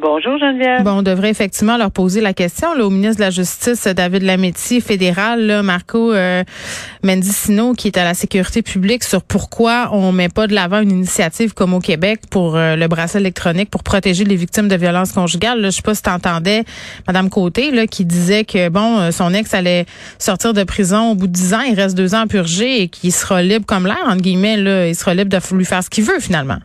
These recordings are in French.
Bonjour, Geneviève. Bon, on devrait effectivement leur poser la question là, au ministre de la Justice, David Lametti, fédéral, là, Marco euh, Mendicino, qui est à la sécurité publique, sur pourquoi on met pas de l'avant une initiative comme au Québec pour euh, le bracelet électronique pour protéger les victimes de violences conjugales. Là, je sais pas si t'entendais Madame Côté là, qui disait que bon, euh, son ex allait sortir de prison au bout de dix ans, il reste deux ans à purger et qu'il sera libre comme l'air, entre guillemets, là, il sera libre de lui faire ce qu'il veut finalement.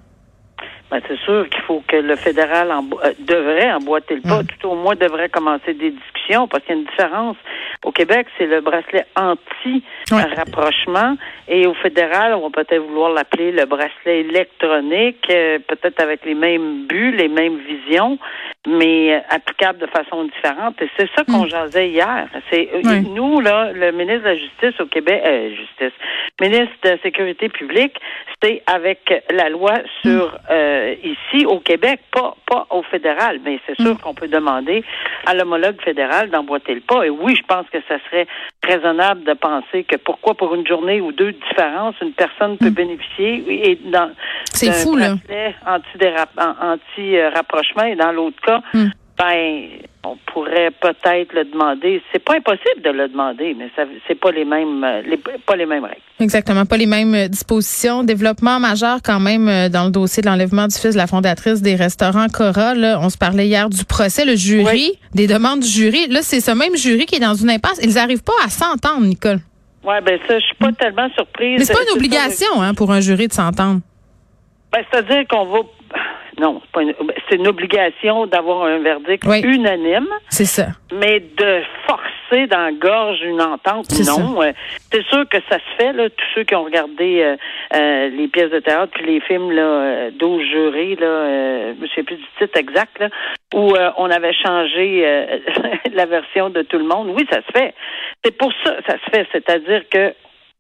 Ben, c'est sûr qu'il faut que le fédéral embo- euh, devrait emboîter le pas, tout au moins devrait commencer des discussions, parce qu'il y a une différence. Au Québec, c'est le bracelet anti-rapprochement, et au fédéral, on va peut-être vouloir l'appeler le bracelet électronique, euh, peut-être avec les mêmes buts, les mêmes visions, mais euh, applicable de façon différente. Et c'est ça qu'on jasait hier. C'est euh, nous là, le ministre de la Justice au Québec, euh, justice, ministre de la Sécurité publique, c'est avec la loi sur euh, ici au Québec, pas pas au fédéral, mais c'est sûr qu'on peut demander à l'homologue fédéral d'emboîter le pas. Et oui, je pense que ça serait raisonnable de penser que pourquoi pour une journée ou deux de différence, une personne peut bénéficier et dans C'est fou, là. anti-rapprochement et dans l'autre cas, Hmm. ben on pourrait peut-être le demander. C'est pas impossible de le demander, mais ça c'est pas les mêmes euh, les, pas les mêmes règles. Exactement, pas les mêmes euh, dispositions. Développement majeur quand même euh, dans le dossier de l'enlèvement du fils de la fondatrice des restaurants Cora. Là, on se parlait hier du procès, le jury, Oui. des demandes du jury. Là, c'est ce même jury qui est dans une impasse. Ils n'arrivent pas à s'entendre, Nicole. Ouais, ben ça, je suis pas tellement surprise. Mais c'est pas une obligation hein, pour un jury de s'entendre. Ben, c'est-à-dire qu'on va non, c'est pas une... c'est une obligation d'avoir un verdict Oui. unanime. C'est ça. Mais de forcer dans la gorge une entente, C'est non. Euh, C'est sûr que ça se fait, là, tous ceux qui ont regardé euh, euh, les pièces de théâtre puis les films là, euh, 12 jurés, là, euh, je souviens plus du titre exact, là, où euh, on avait changé euh, la version de tout le monde. Oui, ça se fait. C'est pour ça ça se fait. C'est-à-dire que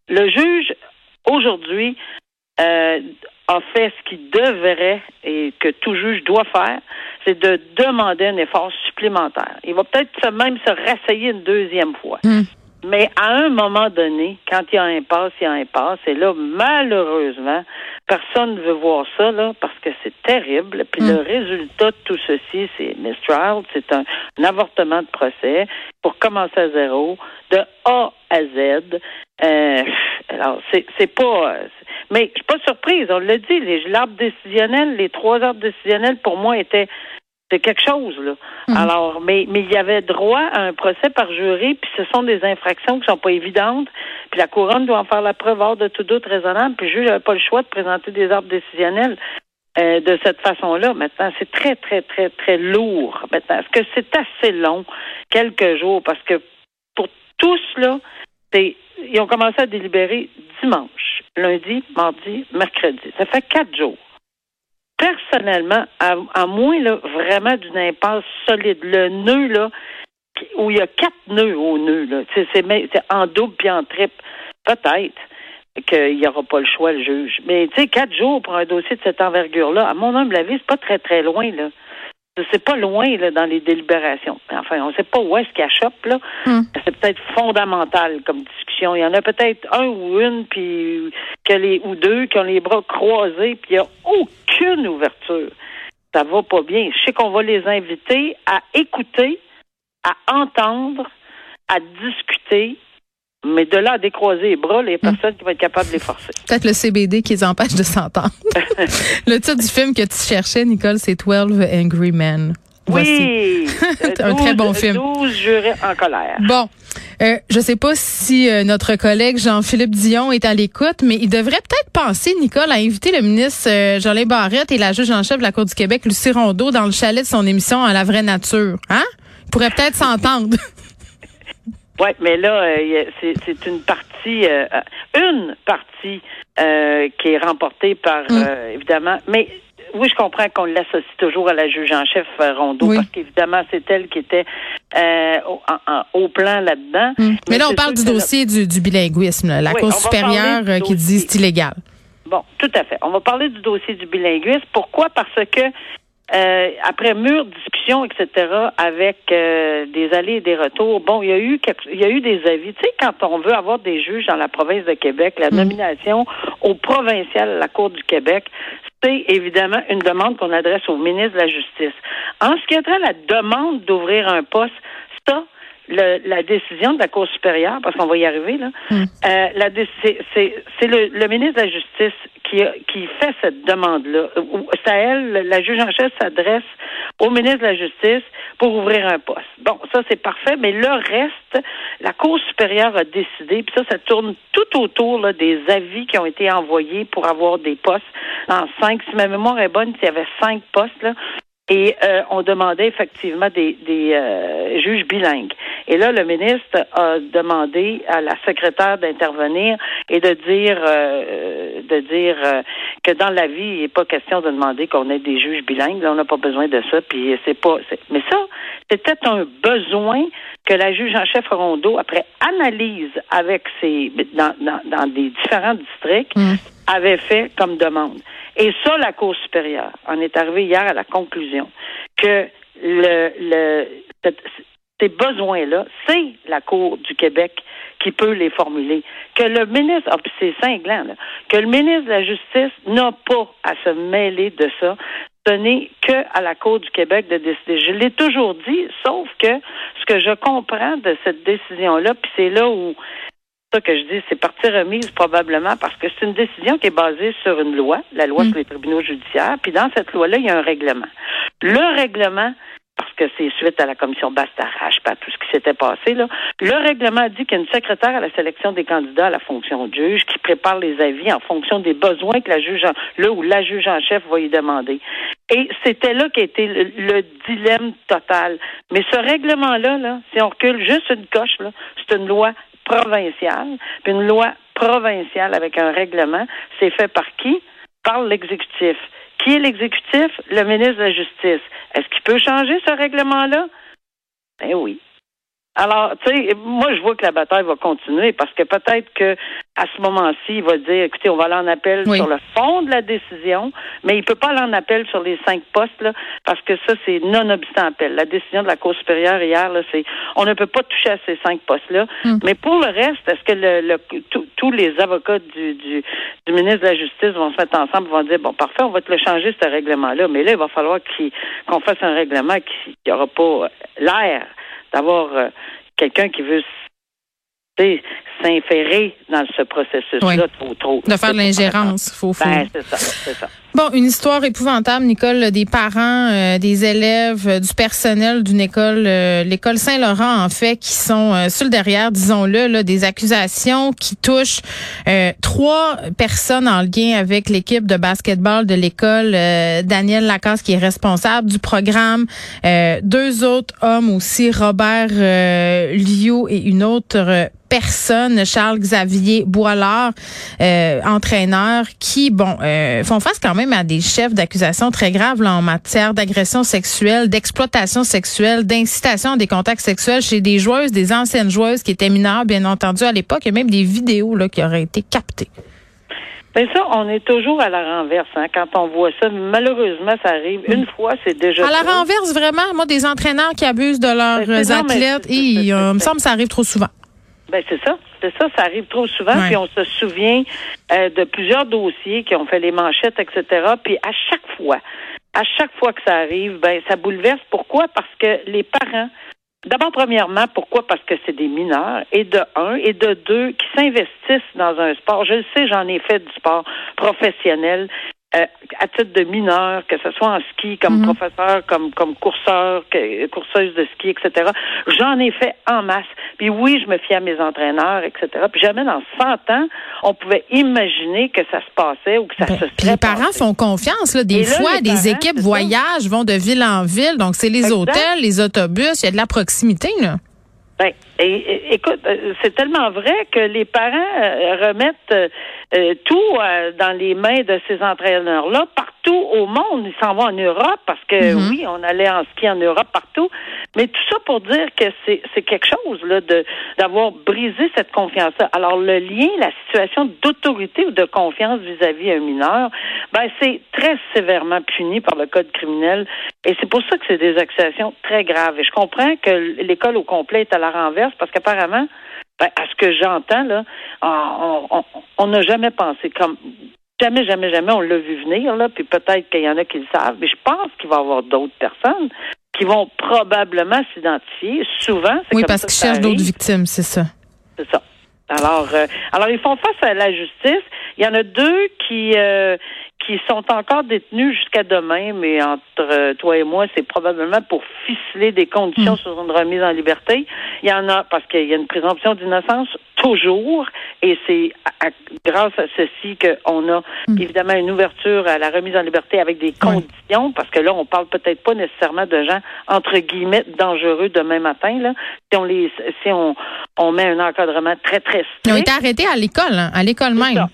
le juge, aujourd'hui, euh, a fait ce qu'il devrait et que tout juge doit faire, c'est de demander un effort supplémentaire. Il va peut-être même se rasseyer une deuxième fois. Hmm. Mais à un moment donné, quand il y a un impasse, il y a un impasse. Et là, malheureusement, personne ne veut voir ça, là, parce que c'est terrible. Puis Mm. le résultat de tout ceci, c'est mistrial, c'est un, un avortement de procès pour commencer à zéro, de A à Z. Euh, alors, c'est, c'est pas. Mais je suis pas surprise, on l'a dit, les, l'arbre décisionnel, les trois arbres décisionnels, pour moi, étaient c'est quelque chose, là. Alors, mais, mais il y avait droit à un procès par jury, puis ce sont des infractions qui sont pas évidentes, puis la couronne doit en faire la preuve hors de tout doute raisonnable, puis le juge n'avait pas le choix de présenter des arbres décisionnels euh, de cette façon-là. Maintenant, c'est très, très, très, très lourd. Maintenant, est-ce que c'est assez long, quelques jours, parce que pour tous, là, ils ont commencé à délibérer dimanche, lundi, mardi, mercredi. Ça fait quatre jours personnellement, à, moins là, vraiment d'une impasse solide, le nœud là, où il y a quatre nœuds au nœud, là, c'est en double puis en triple, peut-être qu'il n'y aura pas le choix, le juge. Mais tu sais, quatre jours pour un dossier de cette envergure-là, à mon humble avis, c'est pas très, très loin, là. C'est pas loin là, dans les délibérations. Enfin, on ne sait pas où est-ce qu'il achoppe, là. Hmm. C'est peut-être fondamental comme discussion. Il y en a peut-être un ou une, puis que les ou deux qui ont les bras croisés, puis il n'y a aucune ouverture. Ça va pas bien. Je sais qu'on va les inviter à écouter, à entendre, à discuter, mais de là à décroiser les bras, les personnes qui vont être capables de les forcer. Peut-être le CBD qui les empêche de s'entendre. le titre du film que tu cherchais, Nicole, c'est 12 Angry Men. Oui! Un très bon film. 12 jurés en colère. Bon, euh, je sais pas si euh, notre collègue Jean-Philippe Dion est à l'écoute, mais il devrait peut-être penser, Nicole, à inviter le ministre euh, Jolin Barrette et la juge en chef de la Cour du Québec, Lucie Rondeau, dans le chalet de son émission à la vraie nature. Hein? Ils pourraient peut-être s'entendre. Oui, mais là, euh, c'est une partie, euh, une partie euh, qui est remportée par, Mm. évidemment, mais oui, je comprends qu'on l'associe toujours à la juge en chef Rondeau, parce qu'évidemment, c'est elle qui était euh, au, plan là-dedans. Hmm. Mais, là, on parle du dossier du, du, bilinguisme, la Cour supérieure qui dit c'est illégal. Bon, tout à fait. On va parler du dossier du bilinguisme. Pourquoi? Parce que euh, après mûre discussion, etc., avec euh, des allées et des retours, bon, il y a eu il y a eu des avis. Tu sais, quand on veut avoir des juges dans la province de Québec, la mm. nomination au provincial à la Cour du Québec, c'est évidemment une demande qu'on adresse au ministre de la Justice. En ce qui est trait la demande d'ouvrir un poste, ça, la décision de la Cour supérieure, parce qu'on va y arriver, là, mm. euh, la, c'est, le, le, ministre de la Justice qui, qui fait cette demande-là. C'est à elle, la juge en chef s'adresse au ministre de la Justice pour ouvrir un poste. Bon, ça c'est parfait, mais le reste, la Cour supérieure a décidé, puis ça, ça tourne tout autour là, des avis qui ont été envoyés pour avoir des postes en cinq. Si ma mémoire est bonne, il y avait cinq postes là, et euh, on demandait effectivement des, des euh, juges bilingues. Et là, le ministre a demandé à la secrétaire d'intervenir et de dire euh, de dire que dans la vie, il n'est pas question de demander qu'on ait des juges bilingues. Là, on n'a pas besoin de ça. Puis c'est pas. Mais ça, c'était un besoin que la juge en chef Rondeau, après analyse avec ses dans, dans, dans des différents districts, mmh. avait fait comme demande. Et ça, la Cour supérieure en est arrivée hier à la conclusion que le, le, ces besoins-là, c'est la Cour du Québec qui peut les formuler. Que le ministre, ah, c'est cinglant, là, que le ministre de la Justice n'a pas à se mêler de ça. Ce n'est que à la Cour du Québec de décider. Je l'ai toujours dit, sauf que ce que je comprends de cette décision-là, puis c'est là où ça que je dis, c'est partie remise probablement parce que c'est une décision qui est basée sur une loi, la loi mm. sur les tribunaux judiciaires, puis dans cette loi-là, il y a un règlement. Le règlement, que c'est suite à la commission Bastarache, pas tout ce qui s'était passé, là, le règlement dit qu'il y a une secrétaire à la sélection des candidats à la fonction de juge qui prépare les avis en fonction des besoins que la juge, en, là où la juge en chef va y demander. Et c'était là qu'était le, le, dilemme total. Mais ce règlement-là, là, si on recule juste une coche, c'est une loi provinciale, puis une loi provinciale avec un règlement, c'est fait par qui? Par l'exécutif. Qui est l'exécutif? Le ministre de la Justice. Est-ce qu'il peut changer ce règlement-là? Eh oui. Alors, tu sais, moi, je vois que la bataille va continuer parce que peut-être que à ce moment-ci, il va dire, écoutez, on va aller en appel sur le fond de la décision, mais il peut pas aller en appel sur les cinq postes, là, parce que ça, c'est non-obstant appel. La décision de la Cour supérieure hier, là, c'est, on ne peut pas toucher à ces cinq postes-là. Hmm. Mais pour le reste, est-ce que le, tous les avocats du, du, du, ministre de la Justice vont se mettre ensemble, vont dire, bon, parfait, on va te le changer, ce règlement-là, mais là, il va falloir qu'on fasse un règlement qui n'aura pas l'air d'avoir euh, quelqu'un qui veut s'inférer dans ce processus-là trop, trop. De faire de l'ingérence, faut, faut. Ben, c'est ça, c'est ça. Bon, une histoire épouvantable, Nicole, des parents, euh, des élèves, euh, du personnel d'une école, euh, l'école Saint-Laurent, en fait, qui sont sur le derrière, disons-le, là, des accusations qui touchent trois personnes en lien avec l'équipe de basketball de l'école, Daniel Lacasse, qui est responsable du programme, deux autres hommes aussi, Robert Liu et une autre personne, Charles Xavier Boilard, entraîneur, qui, bon, font face quand même à des chefs d'accusation très graves en matière d'agression sexuelle, d'exploitation sexuelle, d'incitation à des contacts sexuels chez des joueuses, des anciennes joueuses qui étaient mineures, bien entendu, à l'époque. Il y a même des vidéos là, qui auraient été captées. Bien ça, on est toujours à la renverse hein, quand on voit ça. Malheureusement, ça arrive une fois, c'est déjà. À la renverse, vraiment, moi, des entraîneurs qui abusent de leurs ben, athlètes, et, il me semble que ça arrive trop souvent. Ben c'est ça, c'est ça, ça arrive trop souvent. Puis on se souvient euh, de plusieurs dossiers qui ont fait les manchettes, etc. Puis à chaque fois, à chaque fois que ça arrive, ben ça bouleverse. Pourquoi? Parce que les parents, d'abord premièrement, pourquoi? Parce que c'est des mineurs et de un et de deux qui s'investissent dans un sport. Je le sais, j'en ai fait du sport professionnel. Euh, à titre de mineur, que ce soit en ski, comme mhm. professeur, comme comme courseur, courseuse de ski, etc. J'en ai fait en masse. Puis oui, je me fie à mes entraîneurs, etc. Puis jamais dans 100 ans, on pouvait imaginer que ça se passait ou que ça ben, se serait Les parents font confiance. Là. Des fois, des équipes voyagent, vont de ville en ville. Donc, c'est les hôtels, les autobus. Il y a de la proximité. Là. Ben, et, écoute, euh, c'est tellement vrai que les parents euh, remettent euh, tout dans les mains de ces entraîneurs-là partout au monde. Il s'en va en Europe parce que Mhm. oui, on allait en ski en Europe partout. Mais tout ça pour dire que c'est c'est quelque chose là de d'avoir brisé cette confiance-là. Alors le lien, la situation d'autorité ou de confiance vis-à-vis un mineur, ben c'est très sévèrement puni par le code criminel. Et c'est pour ça que c'est des accusations très graves. Et je comprends que l'école au complet est à la renverse parce qu'apparemment, ben, à ce que j'entends là, on- n'a jamais pensé comme Jamais, jamais, jamais, on l'a vu venir, là, puis peut-être qu'il y en a qui le savent, mais je pense qu'il va y avoir d'autres personnes qui vont probablement s'identifier. Souvent, c'est Oui, comme parce qu'ils cherchent d'autres victimes, c'est ça. C'est ça. Alors, euh, alors ils font face à la justice. Il y en a deux qui euh, qui sont encore détenus jusqu'à demain, mais entre euh, toi et moi, c'est probablement pour ficeler des conditions Mm. sur une remise en liberté. Il y en a parce qu'il y a une présomption d'innocence toujours, et c'est grâce à ceci qu'on a Mm. évidemment une ouverture à la remise en liberté avec des conditions, parce que là, on parle peut-être pas nécessairement de gens entre guillemets dangereux demain matin. Là, si on les, si on, on met un encadrement très très Ils ont strict. été arrêtés à l'école, hein, à l'école même. ça.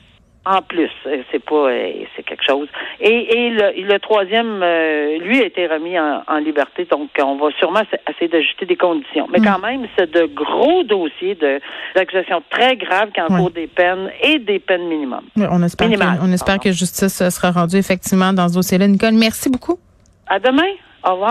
En plus, euh, c'est pas, euh, c'est quelque chose. Et, et le, troisième, euh, lui a été remis en, en liberté, donc on va sûrement essa- essayer d'ajuster des conditions. Mais Mm. quand même, c'est de gros dossiers de d'accusations très graves qui encourent des peines et des peines minimum. Oui, On espère, que, on espère Pardon. que justice sera rendue effectivement dans ce dossier-là. Nicole, merci beaucoup. À demain. Au revoir.